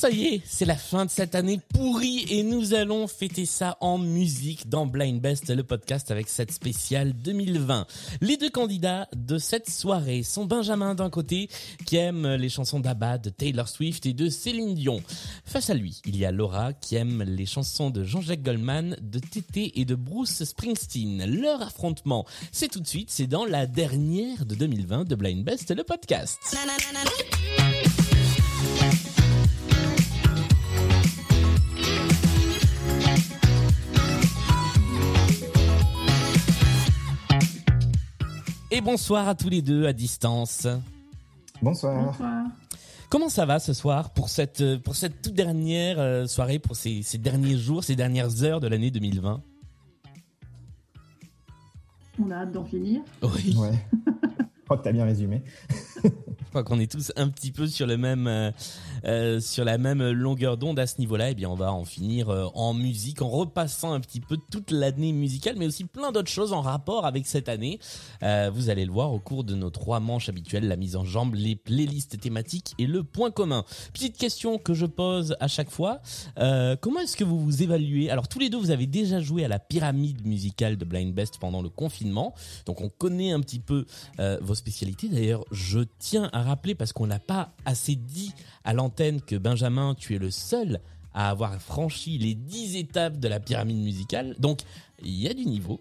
Ça y est, c'est la fin de cette année pourrie et nous allons fêter ça en musique dans Blind Best, le podcast avec cette spéciale 2020. Les deux candidats de cette soirée sont Benjamin d'un côté, qui aime les chansons d'Abba, de Taylor Swift et de Céline Dion. Face à lui, il y a Laura qui aime les chansons de Jean-Jacques Goldman, de Tété et de Bruce Springsteen. Leur affrontement, c'est tout de suite, c'est dans la dernière de 2020 de Blind Best, le podcast. Et bonsoir à tous les deux à distance. Bonsoir. Bonsoir. Comment ça va ce soir pour cette pour cette toute dernière euh, soirée, pour ces, ces derniers jours, ces dernières heures de l'année 2020 On a hâte d'en finir. Oui, Ouais. Je crois que t'as bien résumé. je crois qu'on est tous un petit peu sur le même euh, euh, sur la même longueur d'onde à ce niveau-là. Et bien on va en finir euh, en musique, en repassant un petit peu toute l'année musicale, mais aussi plein d'autres choses en rapport avec cette année. Vous allez le voir au cours de nos trois manches habituelles, la mise en jambe, les playlists thématiques et le point commun. Petite question que je pose à chaque fois. Comment est-ce que vous vous évaluez? Alors tous les deux, vous avez déjà joué à la pyramide musicale de Blind Best pendant le confinement, donc on connaît un petit peu vos spécialités. D'ailleurs, je tiens à rappeler parce qu'on n'a pas assez dit à l'antenne que Benjamin, tu es le seul à avoir franchi les 10 étapes de la pyramide musicale. Donc il y a du niveau.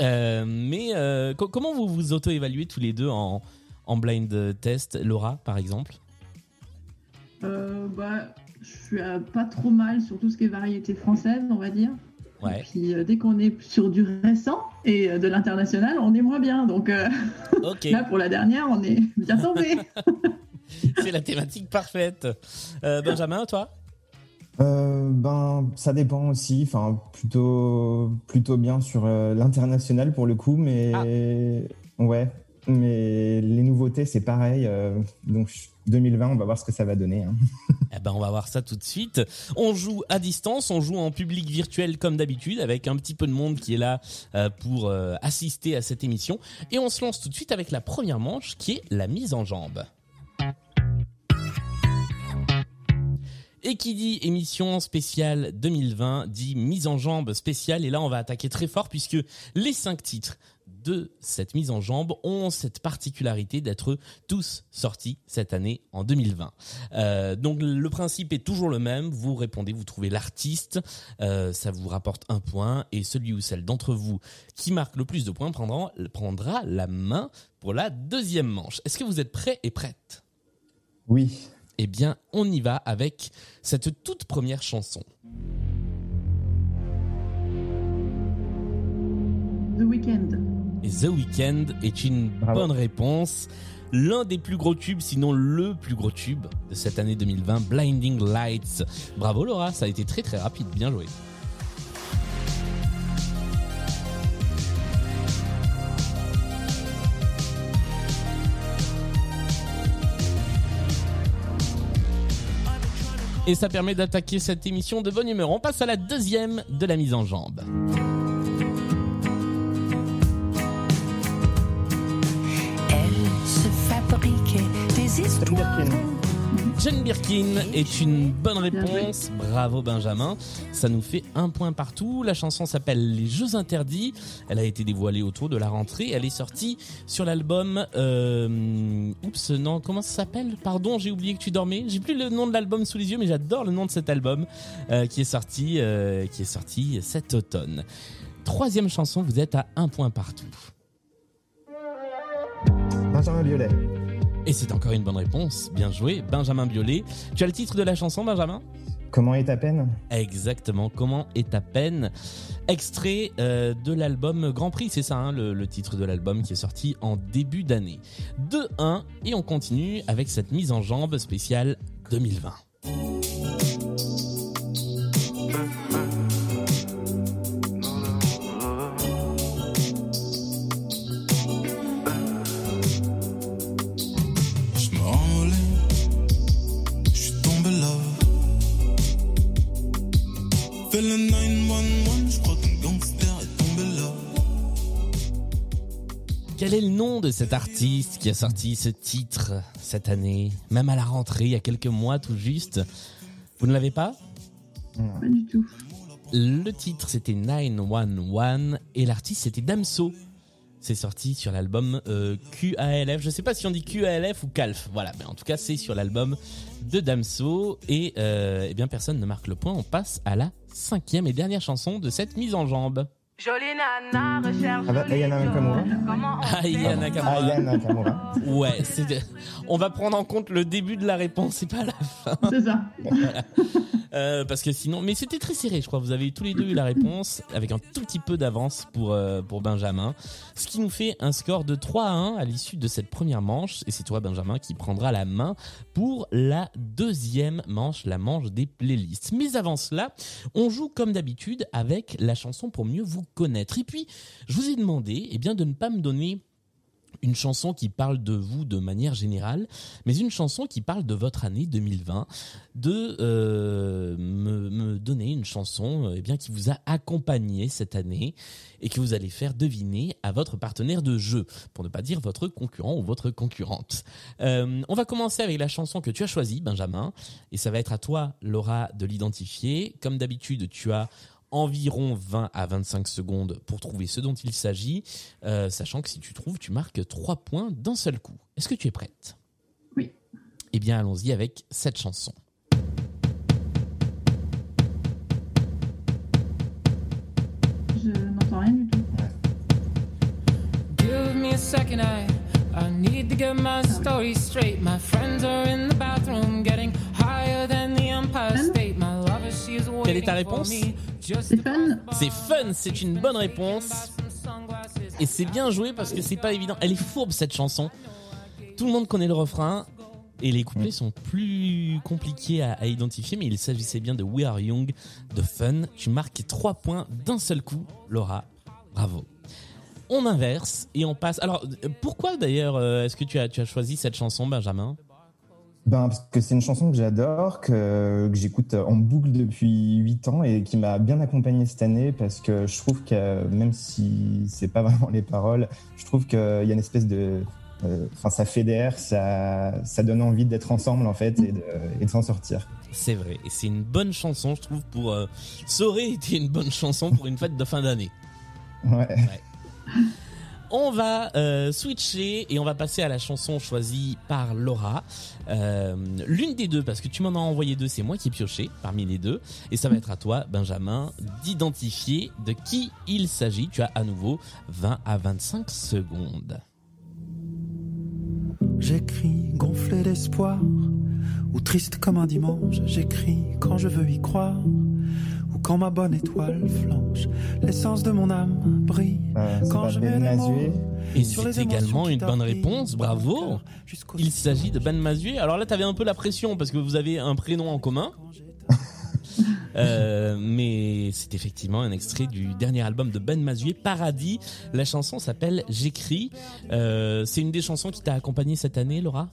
Euh, mais euh, co- comment vous vous auto-évaluez tous les deux en, en blind test Laura, par exemple? Euh, bah, je suis pas trop mal sur tout ce qui est variété française, on va dire. Ouais. Et puis euh, dès qu'on est sur du récent et euh, de l'international, on est moins bien. Donc euh, Ok, là, pour la dernière, on est bien tombé. c'est la thématique parfaite. Euh, Benjamin, toi? Euh, ben, ça dépend aussi. Enfin, plutôt, plutôt bien sur euh, l'international pour le coup, mais ouais. Mais les nouveautés, c'est pareil. euh, donc 2020, on va voir ce que ça va donner. hein. Eh ben, on va voir ça tout de suite. On joue à distance, on joue en public virtuel comme d'habitude, avec un petit peu de monde qui est là euh, pour euh, assister à cette émission. Et on se lance tout de suite avec la première manche, qui est la mise en jambe. Et qui dit émission spéciale 2020 dit mise en jambe spéciale. Et là, on va attaquer très fort puisque les cinq titres de cette mise en jambe ont cette particularité d'être tous sortis cette année en 2020. Euh, donc le principe est toujours le même. Vous répondez, vous trouvez l'artiste, euh, ça vous rapporte un point et celui ou celle d'entre vous qui marque le plus de points prendra, prendra la main pour la deuxième manche. Est-ce que vous êtes prêts et prêtes? Oui. Eh bien, on y va avec cette toute première chanson. The Weeknd. The Weeknd est une Bravo. bonne réponse. L'un des plus gros tubes, sinon le plus gros tube de cette année 2020, Blinding Lights. Bravo Laura, ça a été très très rapide, bien joué. Et ça permet d'attaquer cette émission de bonne humeur. On passe à la deuxième de la mise en jambe. Jane. Birkin. Jane Birkin est une bonne réponse. Bravo Benjamin. Ça nous fait un point partout. La chanson s'appelle Les Jeux Interdits. Elle a été dévoilée autour de la rentrée. Elle est sortie sur l'album. Euh... Oups, non, comment ça s'appelle? Pardon, j'ai oublié que tu dormais. J'ai plus le nom de l'album sous les yeux, mais j'adore le nom de cet album euh, qui est sorti, euh, qui est sorti cet automne. Troisième chanson, vous êtes à un point partout. Benjamin Violet. Et c'est encore une bonne réponse. Bien joué, Benjamin Biolay. Tu as le titre de la chanson, Benjamin? Comment est ta peine? Exactement. Comment est ta peine? Extrait euh, de l'album Grand Prix, c'est ça hein, le, le titre de l'album qui est sorti en début d'année. 2-1 et on continue avec cette mise en jambe spéciale 2020. Quel est le nom de cet artiste qui a sorti ce titre cette année, même à la rentrée, il y a quelques mois tout juste? Vous ne l'avez pas? Pas du tout. Le titre c'était 911 et l'artiste c'était Damso. C'est sorti sur l'album euh, QALF. Je sais pas si on dit QALF ou CALF. Voilà, mais en tout cas c'est sur l'album de Damso et euh, eh bien personne ne marque le point. On passe à la cinquième et dernière chanson de cette mise en jambe. Jolie nana, recherche. Ah bah, jolie Ayana. Nakamura. On Ah, Nakamura. Aya Nakamura. Ouais, c'est. On va prendre en compte le début de la réponse et pas la fin. C'est ça. Euh, parce que sinon, mais c'était très serré, je crois. Vous avez tous les deux eu la réponse avec un tout petit peu d'avance pour euh, pour Benjamin, ce qui nous fait un score de 3 à 1 à l'issue de cette première manche. Et c'est toi, Benjamin, qui prendra la main pour la deuxième manche, la manche des playlists. Mais avant cela, on joue comme d'habitude avec la chanson pour mieux vous connaître. Et puis, je vous ai demandé, eh bien, de ne pas me donner une chanson qui parle de vous de manière générale, mais une chanson qui parle de votre année 2020, de euh, me, me donner une chanson euh, eh bien qui vous a accompagné cette année et que vous allez faire deviner à votre partenaire de jeu, pour ne pas dire votre concurrent ou votre concurrente. Euh, on va commencer avec la chanson que tu as choisie, Benjamin, et ça va être à toi, Laura, de l'identifier. Comme d'habitude, tu as environ 20 à 25 secondes pour trouver ce dont il s'agit, euh, sachant que si tu trouves, tu marques 3 points d'un seul coup. Est-ce que tu es prête? Oui. Eh bien, allons-y avec cette chanson. Je n'entends rien du tout. Give me a second, I, I need to get my story straight. My friends are in the bathroom getting higher than the Empire State. My lover, she's waiting Quelle est ta for réponse? me just C'est fun. C'est fun, c'est une bonne réponse. Et c'est bien joué parce que c'est pas évident. Elle est fourbe cette chanson. Tout le monde connaît le refrain. Et les couplets sont plus compliqués à, à identifier, mais il s'agissait bien de We Are Young, de Fun. Tu marques 3 points d'un seul coup, Laura. Bravo. On inverse et on passe. Alors, euh, pourquoi d'ailleurs euh, est-ce que tu as, tu as choisi cette chanson, Benjamin? Ben, parce que c'est une chanson que j'adore, que, que j'écoute en boucle depuis 8 ans et qui m'a bien accompagné cette année parce que je trouve que même si c'est pas vraiment les paroles, je trouve qu'il y a une espèce de. euh, Enfin, ça fédère, ça, ça donne envie d'être ensemble en fait et de, et de s'en sortir. C'est vrai. Et c'est une bonne chanson, je trouve, pour. euh, ça aurait été une bonne chanson pour une fête de fin d'année. Ouais. On va euh, switcher et on va passer à la chanson choisie par Laura. Euh, L'une des deux, parce que tu m'en as envoyé deux, c'est moi qui ai pioché parmi les deux. Et ça va être à toi, Benjamin, d'identifier de qui il s'agit. Tu as à nouveau 20 à 25 secondes. J'écris gonflé d'espoir, ou triste comme un dimanche. J'écris quand je veux y croire, quand ma bonne étoile flanche. L'essence de mon âme brille. Euh, Quand je Ben mets les. Et sur les c'est émotions également une bonne réponse, bravo. Il s'agit de Ben Mazué. Alors là, tu avais un peu la pression parce que vous avez un prénom en commun. Euh, mais c'est effectivement un extrait du dernier album de Ben Mazué, Paradis. La chanson s'appelle J'écris. Euh, c'est une des chansons qui t'a accompagné cette année, Laura?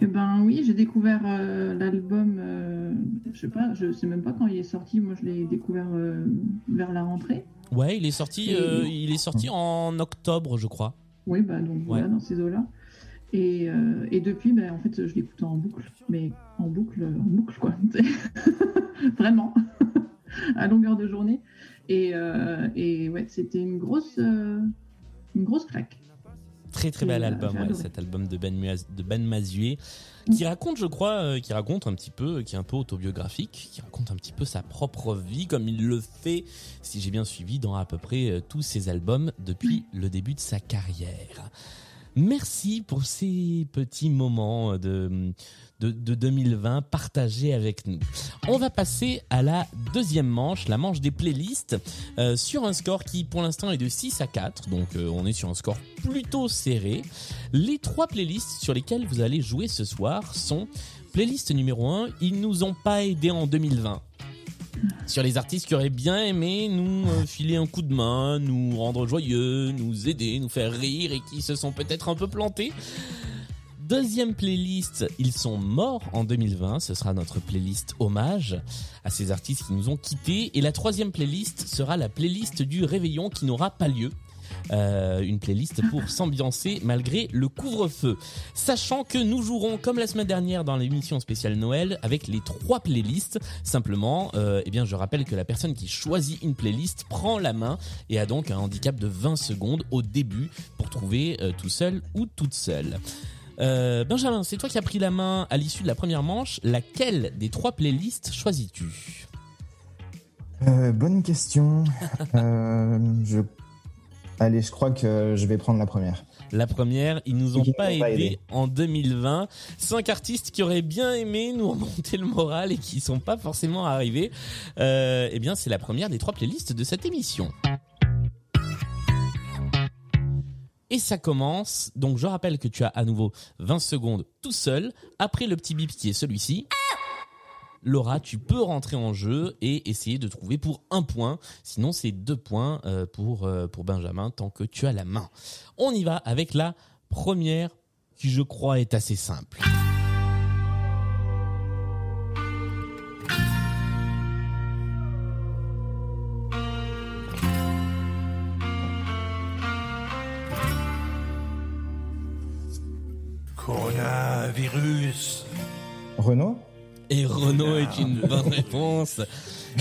Eh ben oui, j'ai découvert euh, l'album, euh, je sais pas, je sais même pas quand il est sorti. Moi, je l'ai découvert euh, vers la rentrée. Ouais, il est sorti. euh, il est sorti en octobre, je crois. Oui, bah donc voilà, Ouais. dans ces eaux-là. Et, et depuis, bah, en fait, je l'écoute en boucle, mais en boucle, en boucle quoi. Vraiment, à longueur de journée. Et, et ouais, c'était une grosse, une grosse claque. Très très bel euh, album, ouais, cet album de Ben, Muaz- de ben Mazué, qui raconte, je crois, euh, qui raconte un petit peu, qui est un peu autobiographique, qui raconte un petit peu sa propre vie, comme il le fait, si j'ai bien suivi, dans à peu près euh, tous ses albums depuis le début de sa carrière. Merci pour ces petits moments de, de, de 2020 partagés avec nous. On va passer à la deuxième manche, la manche des playlists, euh, sur un score qui pour l'instant est de 6 à 4, donc euh, on est sur un score plutôt serré. Les trois playlists sur lesquelles vous allez jouer ce soir sont playlist numéro 1, ils nous ont pas aidés en 2020 sur les artistes qui auraient bien aimé nous euh, filer un coup de main, nous rendre joyeux, nous aider, nous faire rire et qui se sont peut-être un peu plantés. Deuxième playlist, ils sont morts en 2020. Ce sera notre playlist hommage à ces artistes qui nous ont quittés. Et la troisième playlist sera la playlist du réveillon qui n'aura pas lieu. Euh, une playlist pour s'ambiancer malgré le couvre-feu. Sachant que nous jouerons comme la semaine dernière dans l'émission spéciale Noël avec les trois playlists. Simplement, euh, eh bien, je rappelle que la personne qui choisit une playlist prend la main et a donc un handicap de 20 secondes au début pour trouver euh, tout seul ou toute seule. Euh, Benjamin, c'est toi qui as pris la main à l'issue de la première manche. Laquelle des trois playlists choisis-tu? Euh, bonne question. Euh, je... Allez, je crois que je vais prendre la première. La première, ils nous ont pas nous ont pas aidés aidés. en 2020. Cinq artistes qui auraient bien aimé nous remonter le moral et qui sont pas forcément arrivés. Euh, eh bien, c'est la première des trois playlists de cette émission. Et ça commence. Donc, je rappelle que tu as à nouveau 20 secondes tout seul. Après le petit bip qui est celui-ci. Laura, tu peux rentrer en jeu et essayer de trouver pour un point. Sinon, c'est deux points euh, pour, euh, pour Benjamin tant que tu as la main. On y va avec la première qui, je crois, est assez simple. Coronavirus. Renaud Et Renault est une bonne réponse.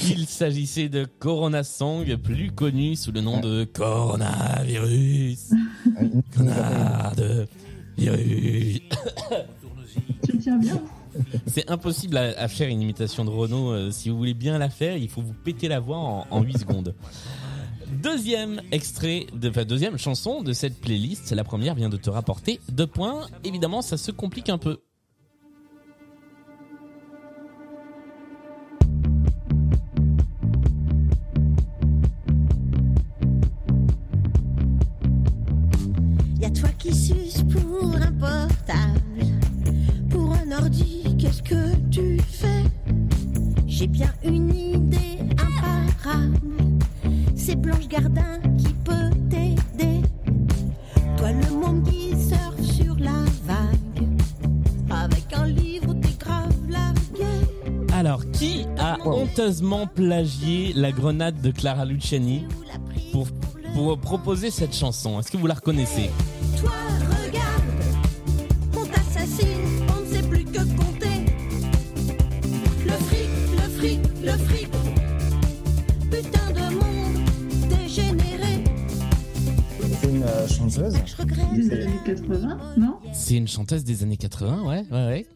Il s'agissait de Corona Song, plus connu sous le nom de Coronavirus. Ah, il- il nous a pas aidé. Corona de virus. Tu tiens bien. C'est impossible à, à faire une imitation de Renault. euh, si vous voulez bien la faire, il faut vous péter la voix en, en 8 secondes. Deuxième extrait, de, enfin deuxième chanson de cette playlist. La première vient de te rapporter deux points. Évidemment, ça se complique un peu. Ordi, qu'est-ce que tu fais? J'ai bien une idée imparable, c'est Blanche Gardin qui peut t'aider. Toi le monde qui surfe sur la vague, avec un livre t'es grave largué. Alors, qui a honteusement plagié la grenade de Clara Luciani la pour, pour proposer cette chanson? Est-ce que vous la reconnaissez? Chanteuse. Des années 80, non C'est une chanteuse des années 80, ouais, ouais, ouais.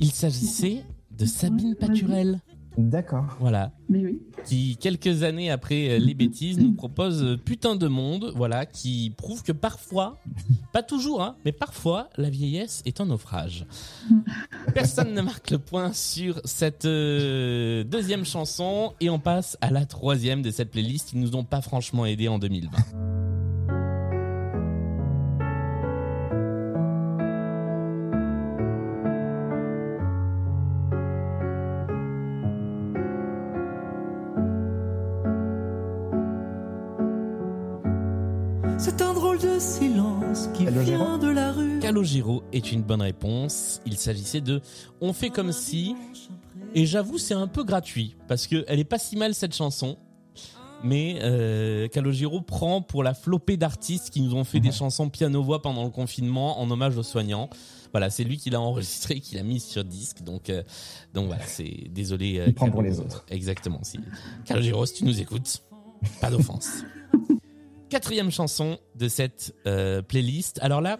Il s'agissait de Sabine Paturel. D'accord. Voilà. Mais oui. qui quelques années après euh, les bêtises nous propose euh, putain de monde, voilà, qui prouve que parfois, pas toujours, hein, mais parfois la vieillesse est un naufrage. Personne ne marque le point sur cette euh, deuxième chanson et on passe à la troisième de cette playlist qui nous ont pas franchement aidé en 2020. Drôle de silence qui Calogero vient de la rue. Calogero est une bonne réponse. Il s'agissait de On fait comme si. Et j'avoue, c'est un peu gratuit parce que elle est pas si mal cette chanson. Mais euh, Calogero prend pour la flopée d'artistes qui nous ont fait des chansons piano-voix pendant le confinement en hommage aux soignants. Voilà, c'est lui qui l'a enregistré, qui l'a mis sur disque. Donc, euh, donc voilà, c'est désolé. euh, Il prend pour les autres. Exactement. Si. Calogero, si tu nous écoutes, pas d'offense. Quatrième chanson de cette euh, playlist. Alors là,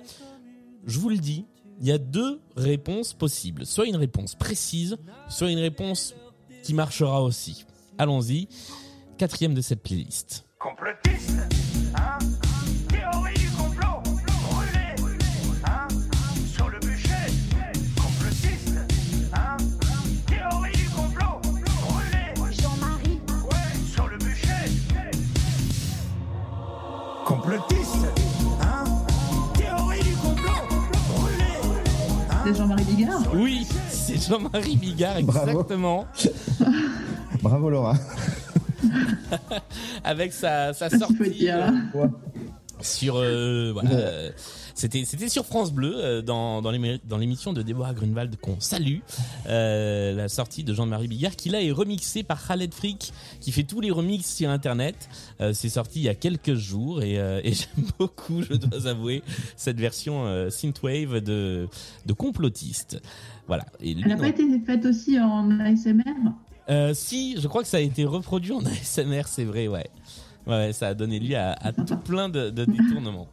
je vous le dis, il y a deux réponses possibles. Soit une réponse précise, soit une réponse qui marchera aussi. Allons-y. Quatrième de cette playlist. Complotiste, C'est Jean-Marie Bigard Oui, c'est Jean-Marie Bigard, exactement. Bravo Laura. Avec sa, sortie euh, sur euh, voilà, Ouais. euh, c'était c'était sur France Bleu euh, dans dans l'émi- dans l'émission de Déborah Grunwald qu'on salue euh, la sortie de Jean-Marie Bigard qui là est remixé par Khaled Frick qui fait tous les remixes sur internet. Euh, c'est sorti il y a quelques jours et, euh, et j'aime beaucoup je dois avouer cette version synthwave de de complotiste. Voilà. Et lui, Elle n'a pas été faite aussi en ASMR Euh, si, je crois que ça a été reproduit en ASMR, c'est vrai, ouais. Ouais, ça a donné lieu à, à tout plein de, de détournements.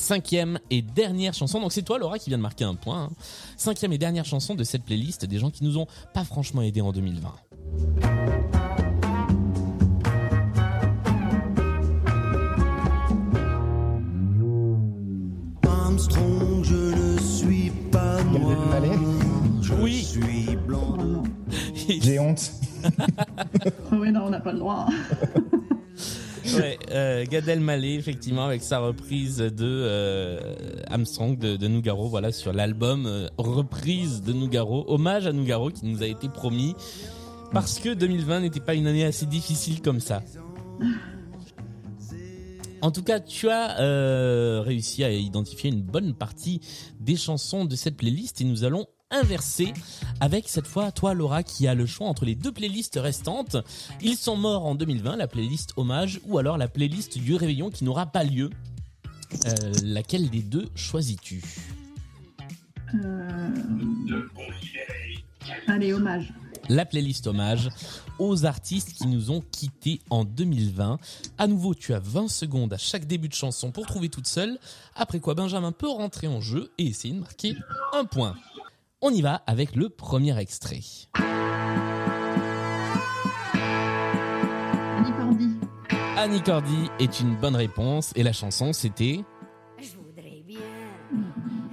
Cinquième et dernière chanson, donc c'est toi Laura qui vient de marquer un point. hein. Cinquième et dernière chanson de cette playlist des gens qui nous ont pas franchement aidés en 2020. Armstrong, je ne suis pas moi. Je Oui. suis blanc. J'ai honte. Oui, non, on n'a pas le droit. Ouais, euh, Gad Elmaleh effectivement avec sa reprise de euh, Armstrong de, de Nougaro, voilà sur l'album euh, reprise de Nougaro, hommage à Nougaro qui nous a été promis parce que 2020 n'était pas une année assez difficile comme ça. En tout cas, tu as euh, réussi à identifier une bonne partie des chansons de cette playlist et nous allons inverser avec cette fois toi Laura qui a le choix entre les deux playlists restantes. Ils sont morts en 2020, la playlist hommage ou alors la playlist du réveillon qui n'aura pas lieu. Euh, laquelle des deux choisis-tu? Euh, Allez, hommage. La playlist hommage aux artistes qui nous ont quittés en 2020. À nouveau, tu as 20 secondes à chaque début de chanson pour trouver toute seule. Après quoi, Benjamin peut rentrer en jeu et essayer de marquer un point. On y va avec le premier extrait. Annie Cordy. Annie Cordy est une bonne réponse et la chanson c'était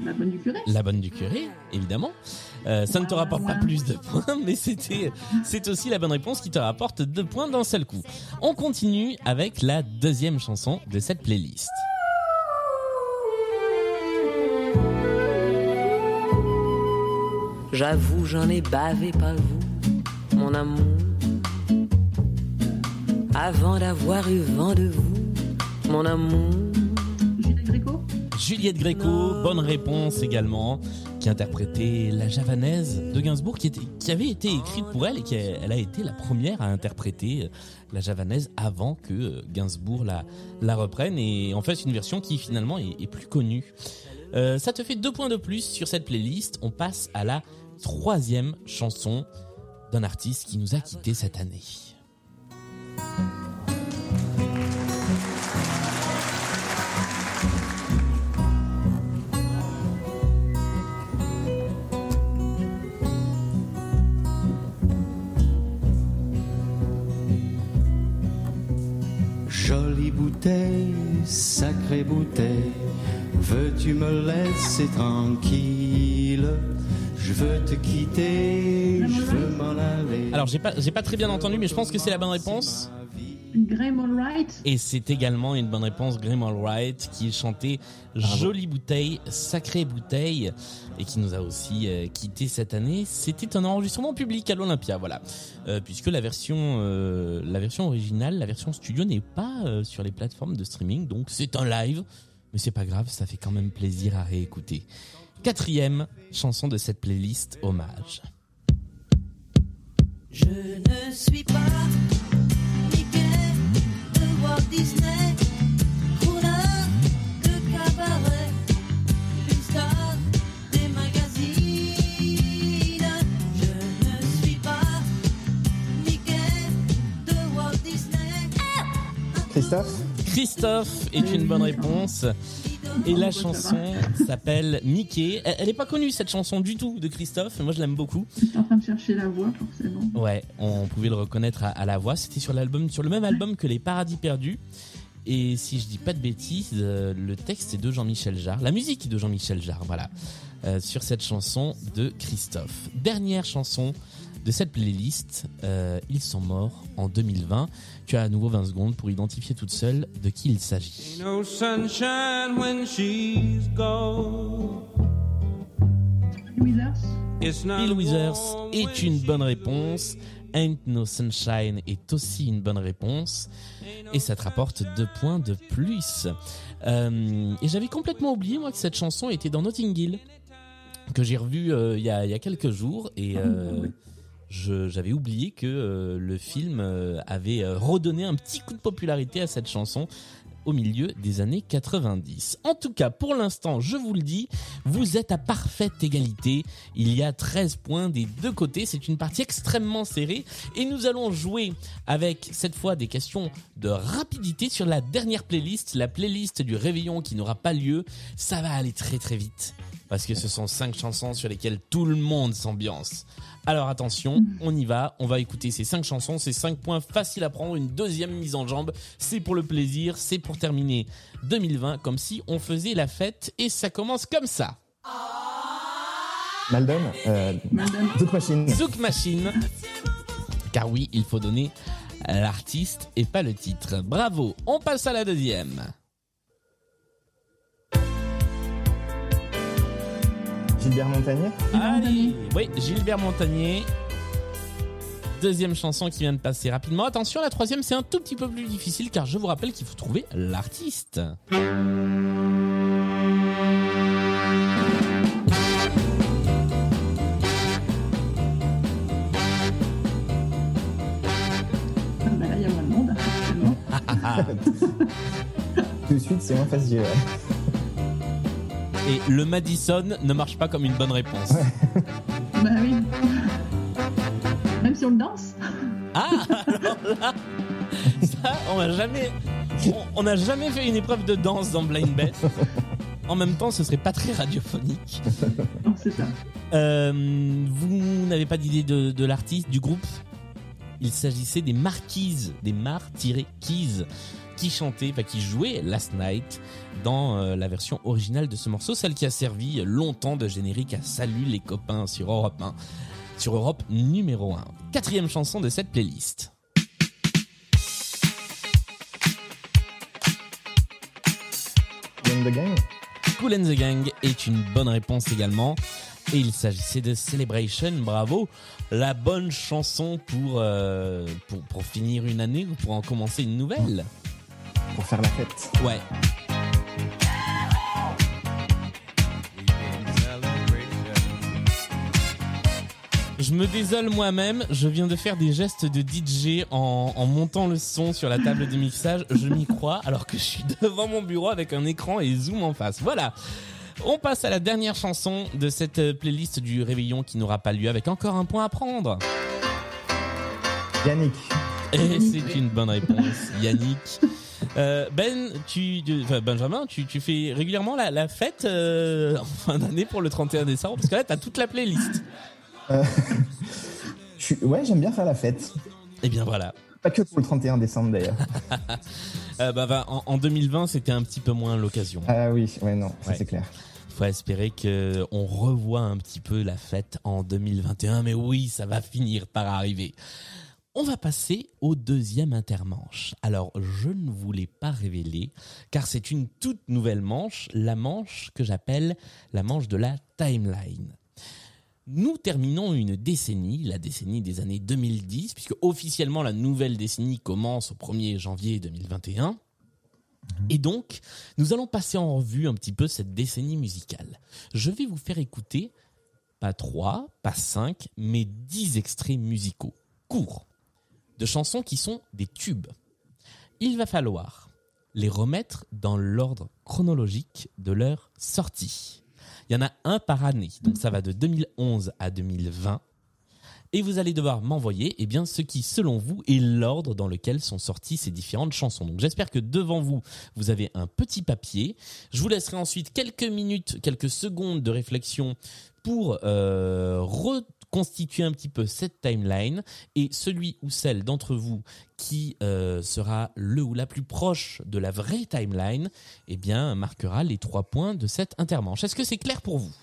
La bonne du curé. La bonne du curé, évidemment. Euh, ça ne te rapporte pas plus de points, mais c'était, c'est aussi la bonne réponse qui te rapporte deux points d'un seul coup. On continue avec la deuxième chanson de cette playlist. J'avoue, j'en ai bavé, pas vous, mon amour. Avant d'avoir eu vent de vous, mon amour. Juliette Gréco. Juliette Gréco, bonne réponse également, qui interprétait La Javanaise de Gainsbourg, qui, était, qui avait été écrite pour elle et qui a, elle a été la première à interpréter euh, La Javanaise avant que euh, Gainsbourg la, la reprenne. Et en fait, c'est une version qui finalement est, est plus connue. Euh, ça te fait deux points de plus sur cette playlist. On passe à la troisième chanson d'un artiste qui nous a quittés cette année. Jolie bouteille, sacrée bouteille, veux-tu me laisser tranquille? Je veux te quitter, je veux m'en aller. Alors j'ai pas j'ai pas très bien entendu, mais je pense que c'est la bonne réponse. Graham Allwright. Et c'est également une bonne réponse, Grim Allwright, qui chantait Jolie bouteille, sacrée bouteille, et qui nous a aussi euh, quitté cette année. C'était un enregistrement public à l'Olympia, voilà. Euh, puisque la version, euh, la version originale, la version studio n'est pas euh, sur les plateformes de streaming, donc c'est un live, mais c'est pas grave, ça fait quand même plaisir à réécouter. Quatrième chanson de cette playlist, hommage. Je ne suis pas Mickey de Walt Disney, crooner de cabaret, une star des magazines. Je ne suis pas Mickey de Walt Disney. Christophe? Christophe est une bonne réponse. Et la chanson s'appelle Mickey. Elle elle est pas connue cette chanson du tout de Christophe, mais moi je l'aime beaucoup. J'étais en train de chercher la voix, forcément. Ouais, on pouvait le reconnaître à, à la voix. C'était sur l'album, sur le même album que Les Paradis Perdus. Et si je dis pas de bêtises, euh, le texte est de Jean-Michel Jarre, la musique est de Jean-Michel Jarre, voilà, euh, sur cette chanson de Christophe. Dernière chanson de cette playlist, euh, Ils sont morts en 2020. Tu as à nouveau 20 secondes pour identifier toute seule de qui il s'agit. No sunshine when she's gone. Bill Withers est une bonne réponse. Ain't No Sunshine est aussi une bonne réponse. Et ça te rapporte deux points de plus. Euh, et j'avais complètement oublié, moi, que cette chanson était dans Notting Hill. Que j'ai revu euh, il y, a, il y a quelques jours. Et euh, je- j'avais oublié que euh, le film euh, avait euh, redonné un petit coup de popularité à cette chanson au milieu des années 90. En tout cas, pour l'instant, je vous le dis, vous êtes à parfaite égalité. Il y a 13 points des deux côtés. C'est une partie extrêmement serrée. Et nous allons jouer avec, cette fois, des questions de rapidité sur la dernière playlist, la playlist du réveillon qui n'aura pas lieu. Ça va aller très très vite. Parce que ce sont cinq chansons sur lesquelles tout le monde s'ambiance. Alors attention, on y va, on va écouter ces cinq chansons, ces cinq points faciles à prendre, une deuxième mise en jambe, c'est pour le plaisir, c'est pour terminer 2020 comme si on faisait la fête et ça commence comme ça. Maldon, euh, Zouk Machine. Zouk Machine. Car oui, il faut donner l'artiste et pas le titre. Bravo, on passe à la deuxième. Gilbert Montagnier. Allez, oui, Gilbert Montagnier. Deuxième chanson qui vient de passer rapidement. Attention, la troisième, c'est un tout petit peu plus difficile car je vous rappelle qu'il faut trouver l'artiste. Ah, bah là, il y a moins de monde, forcément. Tout de suite, c'est moins facile. ouais. Et le Madison ne marche pas comme une bonne réponse. Bah oui. Même si on le danse. Ah, alors là, ça, on n'a jamais, on- n'a jamais fait une épreuve de danse dans Blind Best. En même temps, ce serait pas très radiophonique. Non, c'est ça. Euh, vous n'avez pas d'idée de, de l'artiste, du groupe? Il s'agissait des Marquises, des Mar-Keys, qui chantaient, enfin qui jouaient Last Night dans euh, la version originale de ce morceau, celle qui a servi longtemps de générique à Salut les copains sur Europe 1, sur Europe numéro 1. Quatrième chanson de cette playlist. Young the Gang. Cool and the Gang est une bonne réponse également. Et il s'agissait de Celebration, bravo. La bonne chanson pour, euh, pour, pour finir une année ou pour en commencer une nouvelle. Pour faire la fête. Ouais. Je me désole moi-même, je viens de faire des gestes de DJ en, en montant le son sur la table de mixage. Je m'y crois alors que je suis devant mon bureau avec un écran et zoom en face. Voilà. On passe à la dernière chanson de cette playlist du réveillon qui n'aura pas lieu avec encore un point à prendre. Yannick. Et c'est une bonne réponse, Yannick. Euh, ben, tu, enfin, Benjamin, tu, tu fais régulièrement la, la fête euh, en fin d'année pour le 31 décembre? Parce que là, t'as toute la playlist. Euh, je suis- Ouais, j'aime bien faire la fête. Et bien voilà. Pas que pour le 31 décembre d'ailleurs. Euh, bah, bah, en, en 2020, c'était un petit peu moins l'occasion. Ah oui, ouais, non, ça Ouais. c'est clair. Faut espérer que on revoit un petit peu la fête en 2021, mais oui, ça va finir par arriver. On va passer au deuxième intermanche. Alors, je ne vous l'ai pas révélé, car c'est une toute nouvelle manche, la manche que j'appelle la manche de la timeline. Nous terminons une décennie, la décennie des années 2010, puisque officiellement la nouvelle décennie commence au 1er janvier 2021. Et donc, nous allons passer en revue un petit peu cette décennie musicale. Je vais vous faire écouter pas trois, pas cinq, mais dix extraits musicaux, courts, de chansons qui sont des tubes. Il va falloir les remettre dans l'ordre chronologique de leur sortie. Il y en a un par année, donc ça va de 2011 à 2020. Et vous allez devoir m'envoyer eh bien, ce qui, selon vous, est l'ordre dans lequel sont sorties ces différentes chansons. Donc j'espère que devant vous, vous avez un petit papier. Je vous laisserai ensuite quelques minutes, quelques secondes de réflexion pour euh, reconstituer un petit peu cette timeline. Et celui ou celle d'entre vous qui euh, sera le ou la plus proche de la vraie timeline, eh bien, marquera les trois points de cette intermanche. Est-ce que c'est clair pour vous?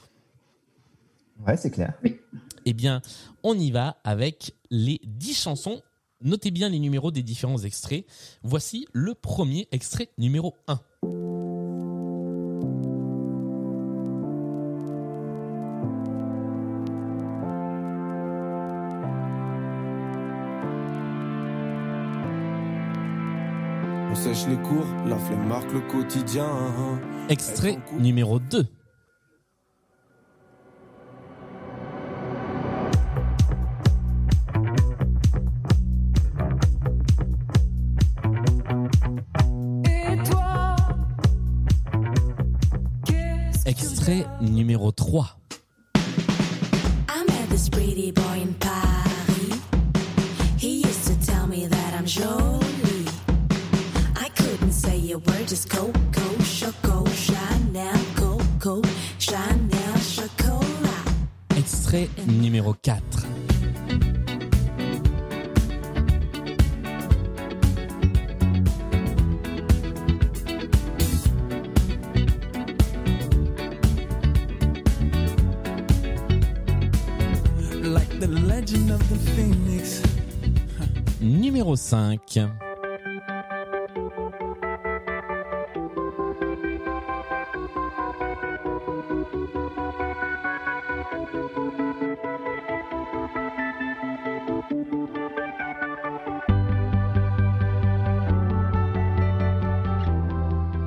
Ouais, c'est clair. eh bien, on y va avec les 10 chansons. Notez bien les numéros des différents extraits. Voici le premier extrait numéro 1. Sèche les cours, la flemme marque le quotidien. Extrait numéro 2.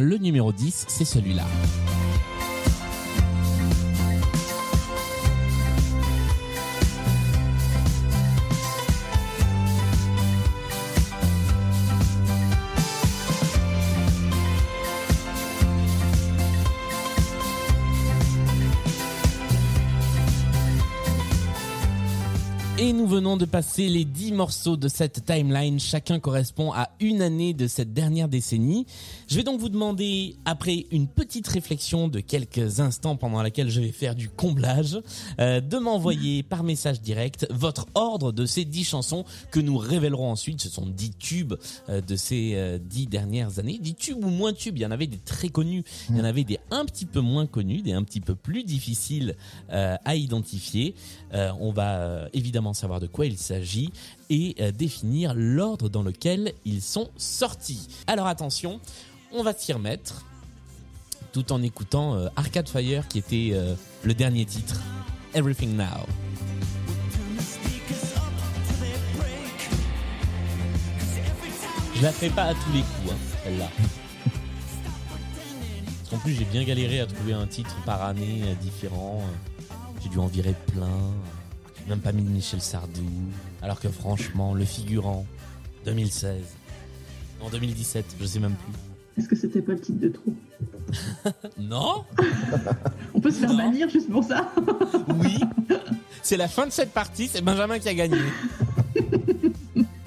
le numéro 10, c'est celui-là. De passer les 10 morceaux de cette timeline. Chacun correspond à une année de cette dernière décennie. Je vais donc vous demander, après une petite réflexion de quelques instants pendant laquelle je vais faire du comblage, euh, de m'envoyer par message direct votre ordre de ces 10 chansons que nous révélerons ensuite. Ce sont 10 tubes euh, de ces euh, 10 dernières années. 10 tubes ou moins tubes. Il y en avait des très connus. Il y en avait des un petit peu moins connus, des un petit peu plus difficiles euh, à identifier. On va évidemment savoir de quoi il s'agit et euh, définir l'ordre dans lequel ils sont sortis. Alors attention, on va s'y remettre tout en écoutant euh, Arcade Fire qui était euh, le dernier titre, Everything Now. Je la ferai pas à tous les coups, hein, celle-là. Parce qu'en plus, j'ai bien galéré à trouver un titre par année différent. J'ai dû en virer plein. Même pas mis de Michel Sardou. Alors que franchement, le figurant, 2016. En 2017, je sais même plus. Est-ce que c'était pas le titre de trop Non On peut se faire bannir juste pour ça Oui. C'est la fin de cette partie, c'est Benjamin qui a gagné.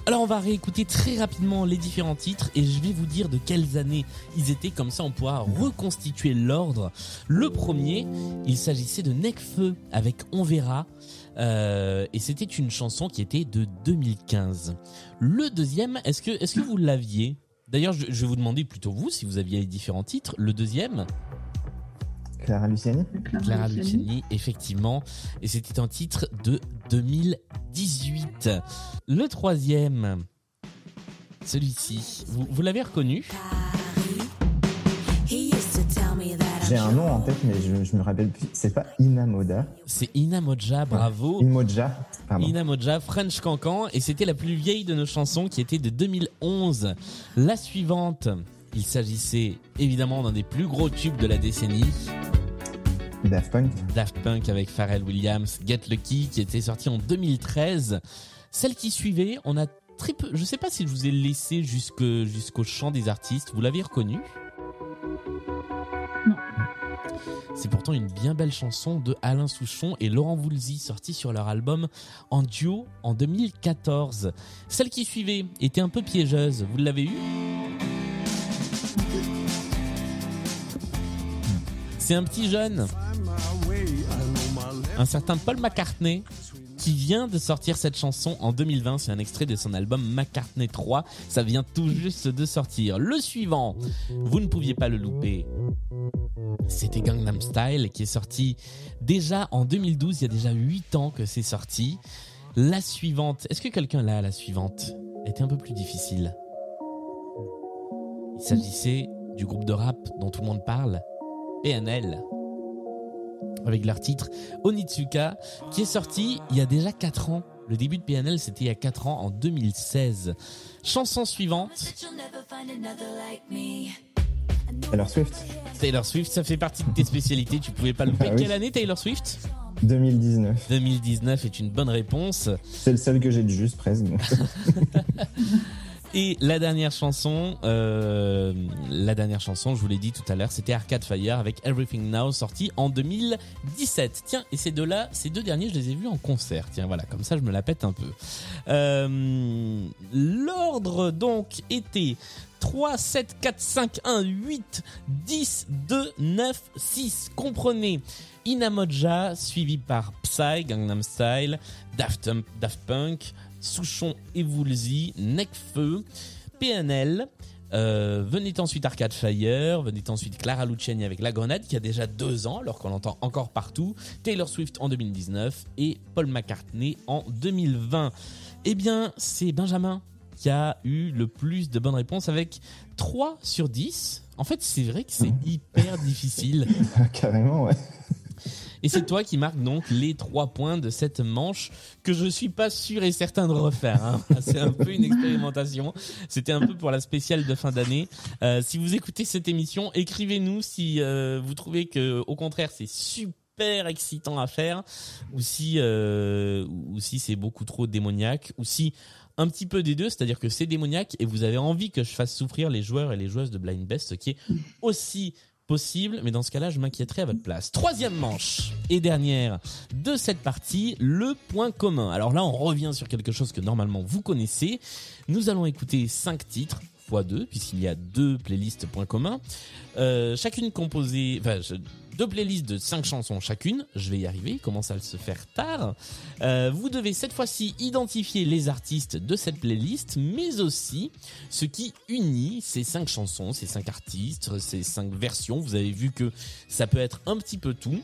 Alors on va réécouter très rapidement les différents titres et je vais vous dire de quelles années ils étaient, comme ça on pourra reconstituer l'ordre. Le premier, il s'agissait de Necfeu avec On verra. Euh, et c'était une chanson qui était de 2015. Le deuxième, est-ce que, est-ce que vous l'aviez? D'ailleurs, je, je vais vous demander plutôt vous si vous aviez les différents titres. Le deuxième, Clara Luciani Clara Luciani, effectivement. Et c'était un titre de 2018. Le troisième, celui-ci. Vous, vous l'avez reconnu? J'ai un nom en tête, mais je, je me rappelle plus. C'est pas Inamoda. C'est Inamoja, bravo. Inamoja, pardon. Inamoja, French Cancan, et c'était la plus vieille de nos chansons qui était de 2011. La suivante, il s'agissait évidemment d'un des plus gros tubes de la décennie. Daft Punk. Daft Punk avec Pharrell Williams, Get Lucky, qui était sorti en 2013. Celle qui suivait, on a très peu, je sais pas si je vous ai laissé jusque, jusqu'au chant des artistes, vous l'avez reconnu? C'est pourtant une bien belle chanson de Alain Souchon et Laurent Voulzy sortie sur leur album en duo en 2014. Celle qui suivait était un peu piégeuse, vous l'avez eu? C'est un petit jeune, un certain Paul McCartney, qui vient de sortir cette chanson en 2020. C'est un extrait de son album McCartney 3. Ça vient tout juste de sortir. Le suivant, vous ne pouviez pas le louper. C'était Gangnam Style qui est sorti déjà en 2012. Il y a déjà 8 ans que c'est sorti. La suivante, est-ce que quelqu'un l'a la suivante? Était un peu plus difficile. Il s'agissait du groupe de rap dont tout le monde parle, PNL avec leur titre Onitsuka, qui est sorti il y a déjà 4 ans. Le début de PNL, c'était il y a 4 ans, en 2016. Chanson suivante. Taylor Swift. Taylor Swift, ça fait partie de tes spécialités, tu pouvais pas le louper. Ah oui. Quelle année Taylor Swift? 2019. 2019 est une bonne réponse. C'est le seul que j'ai de juste presque. Et la dernière chanson, euh, la dernière chanson, je vous l'ai dit tout à l'heure, c'était Arcade Fire avec Everything Now, sorti en 2017. Tiens, et ces deux-là, ces deux derniers, je les ai vus en concert. Tiens, voilà, comme ça, je me la pète un peu. Euh, L'ordre donc était 3, 7, 4, 5, 1, 8, 10, 2, 9, 6. Comprenez. Inamoja, suivi par Psy, Gangnam Style, Daft, Daft Punk, Souchon et Woolsey, Necfeu, PNL, euh, venait ensuite Arcade Fire, venait ensuite Clara Luciani avec La Grenade qui a déjà deux ans alors qu'on l'entend encore partout, Taylor Swift en 2019 et Paul McCartney en 2020. Eh bien, c'est Benjamin qui a eu le plus de bonnes réponses avec 3 sur 10. En fait, c'est vrai que c'est hyper difficile. Carrément, ouais. Et c'est toi qui marque donc les trois points de cette manche que je suis pas sûr et certain de refaire. hein. C'est un peu une expérimentation. C'était un peu pour la spéciale de fin d'année. Euh, si vous écoutez cette émission, écrivez-nous si euh, vous trouvez que au contraire c'est super excitant à faire, ou si euh, ou si c'est beaucoup trop démoniaque, ou si un petit peu des deux, c'est-à-dire que c'est démoniaque et vous avez envie que je fasse souffrir les joueurs et les joueuses de Blind Best, ce qui est aussi possible, mais dans ce cas-là, je m'inquiéterai à votre place. Troisième manche et dernière de cette partie, le point commun. Alors là, on revient sur quelque chose que normalement vous connaissez. Nous allons écouter cinq titres fois deux, puisqu'il y a deux playlists points communs. Euh, chacune composée, deux playlists de cinq chansons chacune. Je vais y arriver, il commence à se faire tard. Euh, vous devez cette fois-ci identifier les artistes de cette playlist, mais aussi ce qui unit ces cinq chansons, ces cinq artistes, ces cinq versions. Vous avez vu que ça peut être un petit peu tout.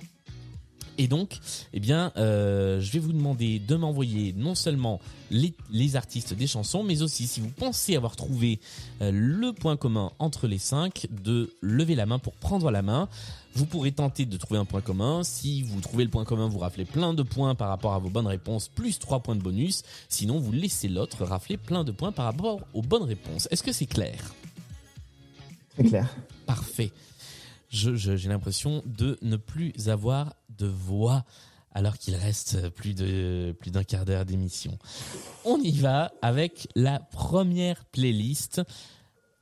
Et donc, eh bien, euh, je vais vous demander de m'envoyer non seulement les, les artistes des chansons, mais aussi si vous pensez avoir trouvé euh, le point commun entre les cinq, de lever la main pour prendre la main. Vous pourrez tenter de trouver un point commun. Si vous trouvez le point commun, vous raflez plein de points par rapport à vos bonnes réponses, plus 3 points de bonus. Sinon, vous laissez l'autre rafler plein de points par rapport aux bonnes réponses. Est-ce que c'est clair? Très clair. Parfait. J'ai l'impression de ne plus avoir de voix alors qu'il reste plus de plus d'un quart d'heure d'émission. On y va avec la première playlist.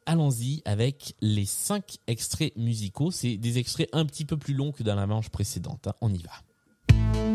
Allons-y avec les cinq extraits musicaux. C'est des extraits un petit peu plus longs que dans la manche précédente. hein. On y va.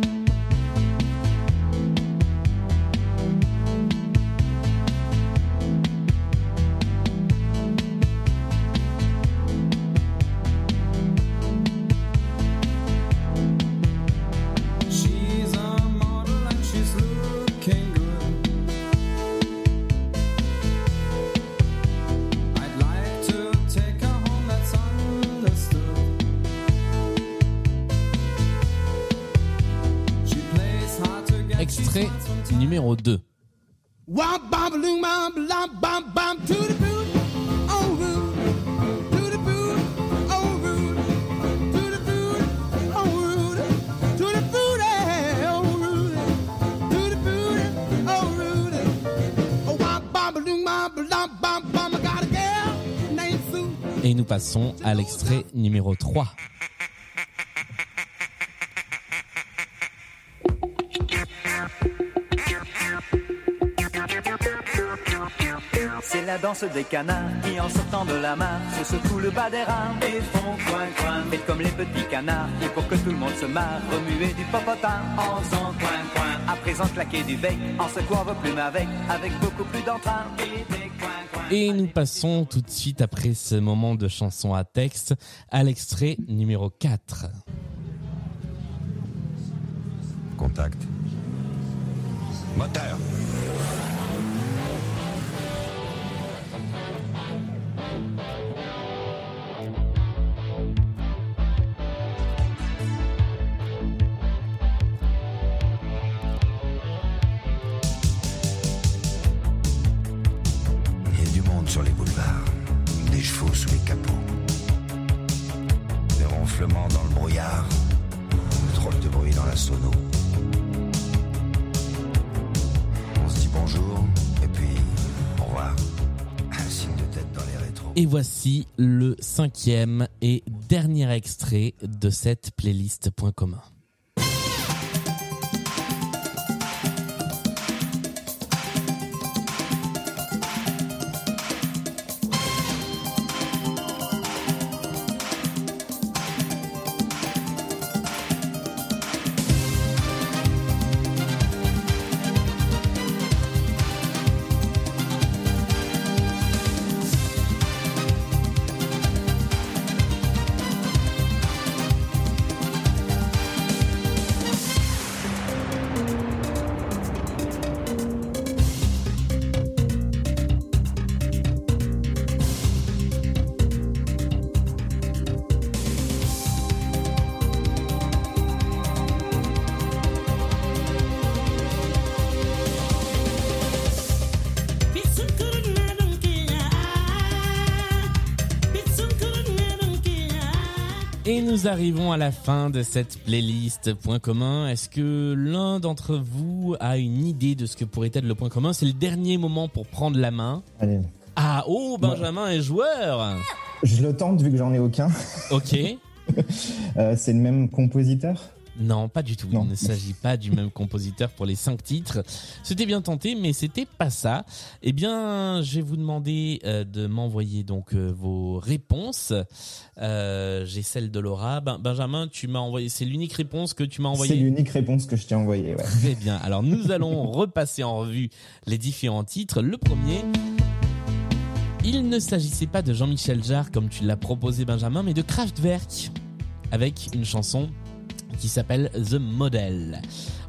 numéro 2. Et nous passons à l'extrait numéro 3. C'est la danse des canards qui en sortant de la mare se secouent le bas des rames et font coin coin. Faites comme les petits canards et pour que tout le monde se marre, remuez du popotin en faisant coin coin. À présent claquer du bec en secouant vos plumes avec, avec beaucoup plus d'entrain. Et des coin coin. Et nous passons tout de suite après ce moment de chanson à texte à l'extrait numéro 4. Contact. Moteur. Des ronflements dans le brouillard, drôle de bruit dans la sono. On se dit bonjour et puis au revoir. Un signe de tête dans les rétros. Et voici le cinquième et dernier extrait de cette playlist Point commun. Nous arrivons à la fin de cette playlist Point commun. Est-ce que l'un d'entre vous a une idée de ce que pourrait être le point commun? C'est le dernier moment pour prendre la main. Allez. Ah, oh, Benjamin est joueur Je le tente vu que j'en ai aucun. Ok. Euh, c'est le même compositeur? Non, pas du tout. Non. Il ne s'agit pas du même compositeur pour les cinq titres. C'était bien tenté, mais c'était pas ça. Eh bien, je vais vous demander euh, de m'envoyer donc euh, vos réponses. Euh, J'ai celle de Laura. Ben- Benjamin, tu m'as envoyé. C'est l'unique réponse que tu m'as C'est envoyée. l'unique réponse que je t'ai envoyée. Ouais. Très bien. Alors nous allons repasser en revue les différents titres. Le premier. Il ne s'agissait pas de Jean-Michel Jarre comme tu l'as proposé Benjamin, mais de Kraftwerk avec une chanson qui s'appelle The Model.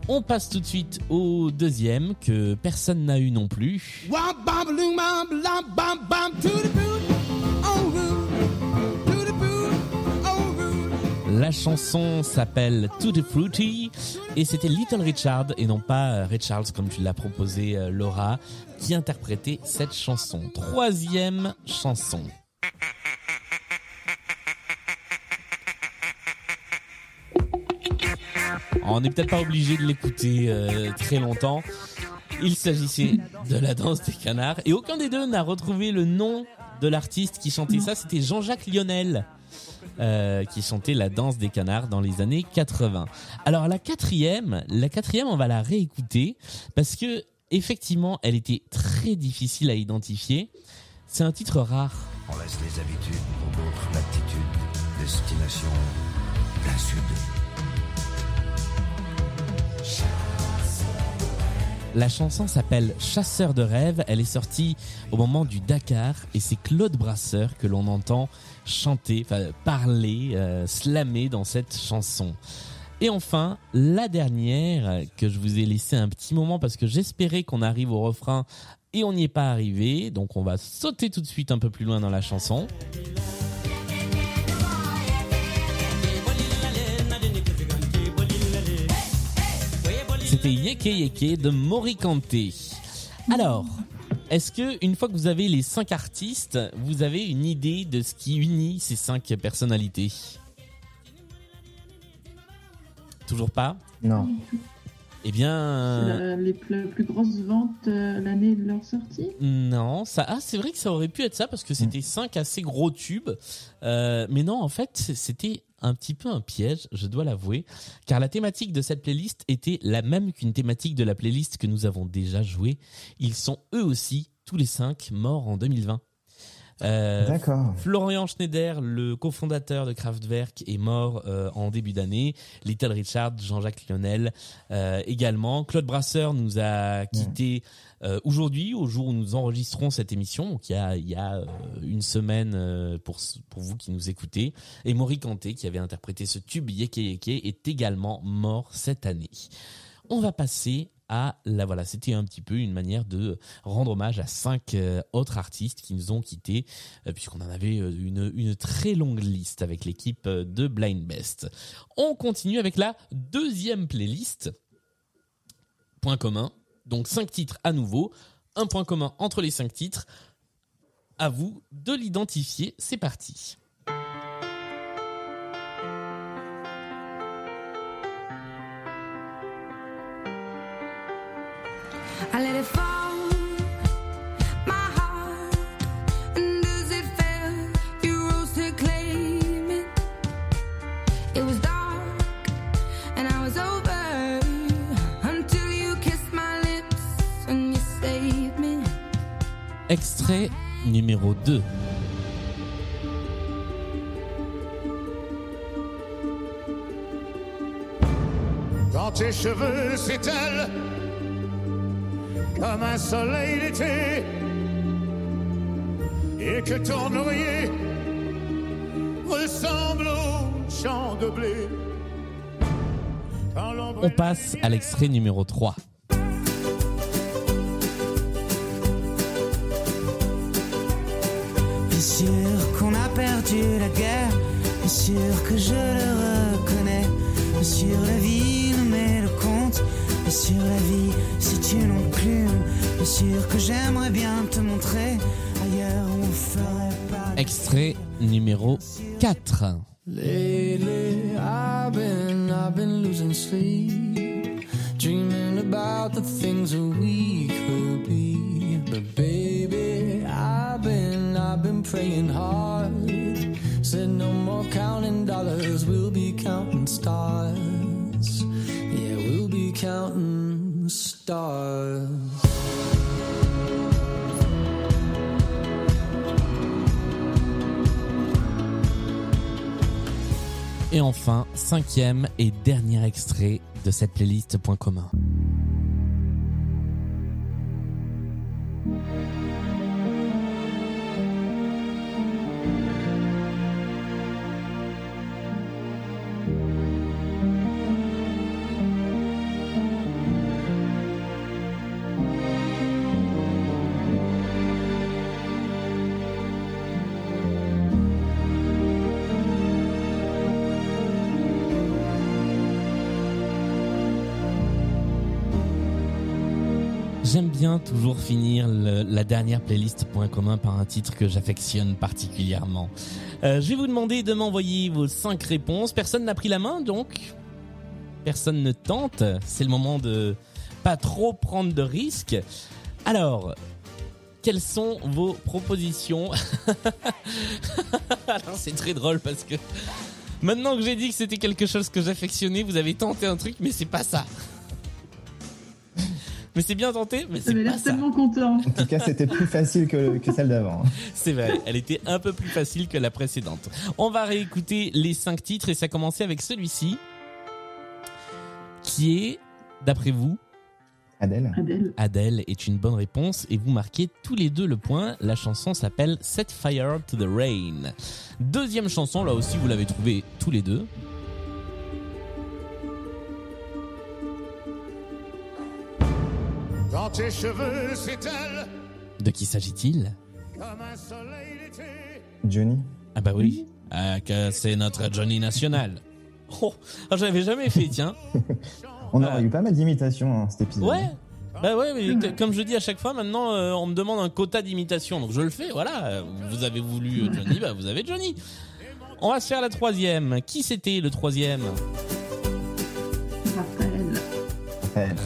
On passe tout de suite au deuxième que personne n'a eu non plus. To the to the. La chanson s'appelle Tutti Fruity et c'était Little Richard et non pas Ray Charles comme tu l'as proposé euh, Laura qui interprétait cette chanson. Troisième chanson. On n'est peut-être pas obligé de l'écouter euh, très longtemps. Il s'agissait de la danse des canards et aucun des deux n'a retrouvé le nom de l'artiste qui chantait ça. C'était Jean-Jacques Lionel euh, qui chantait la danse des canards dans les années 80. Alors la quatrième, la quatrième, on va la réécouter parce que effectivement, elle était très difficile à identifier. C'est un titre rare. On laisse les habitudes pour d'autres latitudes. Destination. La chanson s'appelle Chasseur de rêves. Elle est sortie au moment du Dakar et c'est Claude Brasseur que l'on entend chanter, parler, euh, slammer dans cette chanson. Et enfin, la dernière que je vous ai laissé un petit moment parce que j'espérais qu'on arrive au refrain et on n'y est pas arrivé. Donc on va sauter tout de suite un peu plus loin dans la chanson. C'était Yeke Yeke de Morikante. Alors, est-ce que une fois que vous avez les cinq artistes, vous avez une idée de ce qui unit ces cinq personnalités? Toujours pas? Non. Eh bien, la- les plus, plus grosses ventes euh, l'année de leur sortie? Non, ça, ah, c'est vrai que ça aurait pu être ça parce que c'était cinq assez gros tubes. Euh, mais non, en fait, c'était un petit peu un piège, je dois l'avouer, car la thématique de cette playlist était la même qu'une thématique de la playlist que nous avons déjà jouée. Ils sont eux aussi, tous les cinq, morts en 2020. Euh, D'accord. Florian Schneider, le cofondateur de Kraftwerk, est mort euh, en début d'année. Little Richard, Jean-Jacques Lionel euh, également. Claude Brasseur nous a quitté euh, aujourd'hui, au jour où nous enregistrons cette émission, donc il y a, il y a euh, une semaine euh, pour, pour vous qui nous écoutez. Et Maury Kanté, qui avait interprété ce tube Yeke Yeke, est également mort cette année. On va passer à la voilà, c'était un petit peu une manière de rendre hommage à cinq euh, autres artistes qui nous ont quittés, euh, puisqu'on en avait euh, une, très longue liste avec l'équipe de Blind Best. On continue avec la deuxième playlist. Point commun. Donc cinq titres à nouveau. Un point commun entre les cinq titres. À vous de l'identifier. C'est parti. Extrait numéro 2. Quand tes cheveux s'étalent comme un soleil d'été et que ton oreiller ressemble au champ de blé. On passe à l'extrait numéro 3. Bien sûr qu'on a perdu la guerre, bien sûr que je le reconnais. Bien sûr la vie nous met le compte, bien sûr la vie c'est une enclume. Bien sûr que j'aimerais bien te montrer ailleurs où on ferait pas. Extrait numéro 4. Lately, I've been, I've been losing sleep, dreaming about the things that we could be. But baby, praying hard. Said no more counting dollars, we'll be counting stars. Yeah, we'll be counting stars. Et enfin, cinquième et dernier extrait de cette playlist Point commun. Toujours finir la dernière playlist Point commun par un titre que j'affectionne particulièrement. Euh, je vais vous demander de m'envoyer vos cinq réponses. Personne n'a pris la main, donc personne ne tente. C'est le moment de pas trop prendre de risques. Alors, quelles sont vos propositions c'est très drôle parce que maintenant que j'ai dit que c'était quelque chose que j'affectionnais, vous avez tenté un truc, mais c'est pas ça. Mais c'est bien tenté, mais Ça c'est pas l'air ça. tellement content. En tout cas, c'était plus facile que, que celle d'avant. C'est vrai, elle était un peu plus facile que la précédente. On va réécouter les cinq titres et ça commençait avec celui-ci, qui est, d'après vous, Adèle. Adèle. Adèle est une bonne réponse et vous marquez tous les deux le point. La chanson s'appelle Set Fire to the Rain. Deuxième chanson, là aussi vous l'avez trouvée tous les deux. Quand tes cheveux s'étalent De qui s'agit-il comme un soleil d'été. Johnny. Ah bah oui, Ah, que c'est notre Johnny National. Oh, ah, j'avais jamais fait, tiens. On aurait eu pas mal d'imitations dans cet épisode. Ouais. Bah ouais, mais comme je dis à chaque fois, maintenant euh, on me demande un quota d'imitation, donc je le fais. Voilà, vous avez voulu euh, Johnny, bah vous avez Johnny. On va se faire la troisième. Qui c'était le troisième?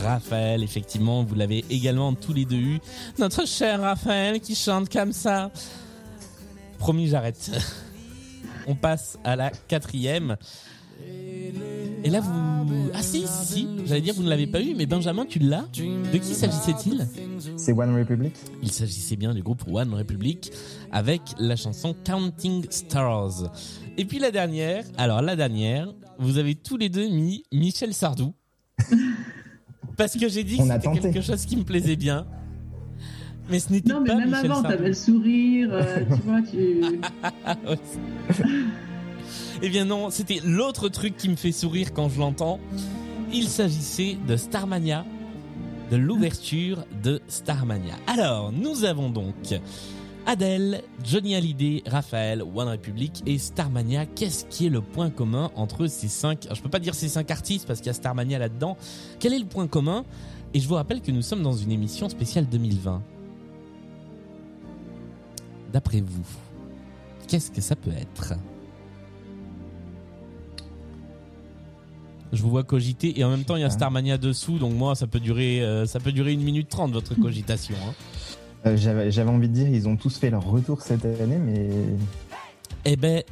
Raphaël. Effectivement, vous l'avez également tous les deux eu. Notre cher Raphaël qui chante comme ça. Promis, j'arrête. On passe à la quatrième. Et là, vous... Ah si, si. J'allais dire, vous ne l'avez pas eu, mais Benjamin, tu l'as. De qui s'agissait-il? C'est One Republic Il s'agissait bien du groupe One Republic avec la chanson Counting Stars. Et puis la dernière, alors la dernière, vous avez tous les deux mis Michel Sardou. Parce que j'ai dit que c'était quelque chose qui me plaisait bien. Mais ce n'était Non, mais pas même Michel avant, t'avais le sourire, euh, tu vois, tu. Eh bien non, c'était l'autre truc qui me fait sourire quand je l'entends. Il s'agissait de Starmania, de l'ouverture de Starmania. Alors, nous avons donc Adèle, Johnny Hallyday, Raphaël, One Republic et Starmania. Qu'est-ce qui est le point commun entre ces cinq Je peux pas dire ces cinq artistes parce qu'il y a Starmania là-dedans. Quel est le point commun? Et je vous rappelle que nous sommes dans une émission spéciale 2020. D'après vous, qu'est-ce que ça peut être? Je vous vois cogiter et en même temps il y a Starmania dessous donc moi ça peut durer euh, ça peut durer une minute trente votre cogitation. hein. Euh, J'avais envie de dire, ils ont tous fait leur retour cette année, mais Eh ben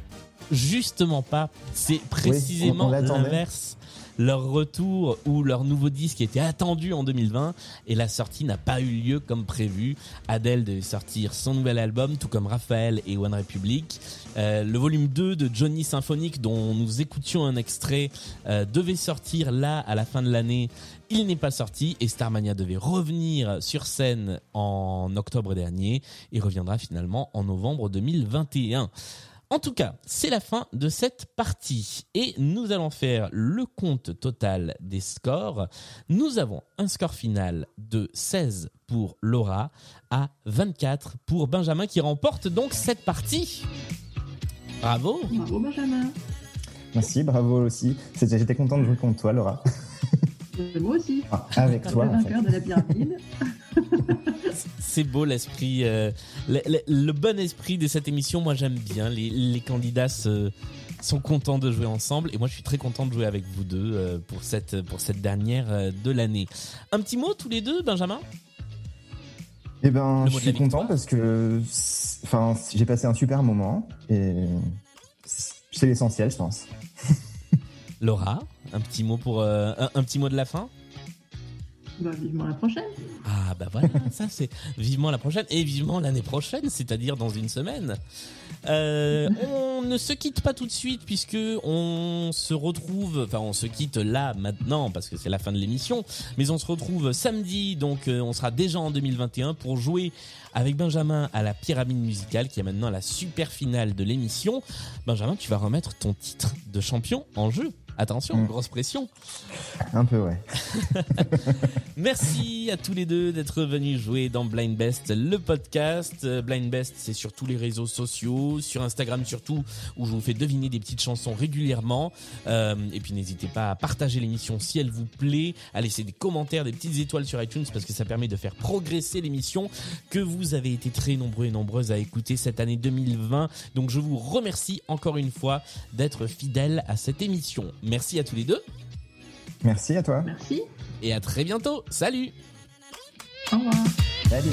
justement pas. C'est précisément l'inverse. Leur retour ou leur nouveau disque était attendu en 2020 et la sortie n'a pas eu lieu comme prévu. Adele devait sortir son nouvel album, tout comme Raphaël et One Republic. Euh, le volume 2 de Johnny Symphonique, dont nous écoutions un extrait, euh, devait sortir là à la fin de l'année. Il n'est pas sorti et Starmania devait revenir sur scène en octobre dernier et reviendra finalement en novembre 2021. En tout cas, c'est la fin de cette partie et nous allons faire le compte total des scores. Nous avons un score final de 16 pour Laura à 24 pour Benjamin qui remporte donc cette partie. Bravo. Bravo, Benjamin. merci, bravo aussi. J'étais content de jouer contre toi, Laura. Moi aussi. Ah, avec toi, le en fait. vainqueur de la pyramide. C'est beau l'esprit, euh, le, le- le bon esprit de cette émission. Moi j'aime bien. Les, les candidats se- sont contents de jouer ensemble et moi je suis très content de jouer avec vous deux euh, pour cette pour cette dernière euh, de l'année. Un petit mot tous les deux, Benjamin? Eh ben, je suis content parce que, enfin, j'ai passé un super moment et c'est l'essentiel, je pense. Laura, un petit mot pour euh, un, un petit mot de la fin? Bah, vivement la prochaine. Ah bah voilà, ça c'est vivement la prochaine et vivement l'année prochaine, c'est-à-dire dans une semaine. Euh, on ne se quitte pas tout de suite puisque on se retrouve, enfin on se quitte là maintenant parce que c'est la fin de l'émission, mais on se retrouve samedi, donc euh, on sera déjà en 2021 pour jouer avec Benjamin à la pyramide musicale qui est maintenant la super finale de l'émission. Benjamin, tu vas remettre ton titre de champion en jeu. Attention, Mm. grosse pression. Un peu, ouais. Merci à tous les deux d'être venus jouer dans Blind Best, le podcast. Euh, Blind Best, c'est sur tous les réseaux sociaux, sur Instagram surtout, où je vous fais deviner des petites chansons régulièrement. Euh, et puis n'hésitez pas à partager l'émission si elle vous plaît, à laisser des commentaires, des petites étoiles sur iTunes, parce que ça permet de faire progresser l'émission que vous avez été très nombreux et nombreuses à écouter cette année 2020. Donc je vous remercie encore une fois d'être fidèles à cette émission. Merci à tous les deux. Merci à toi. Merci. Et à très bientôt. Salut Au revoir. Salut.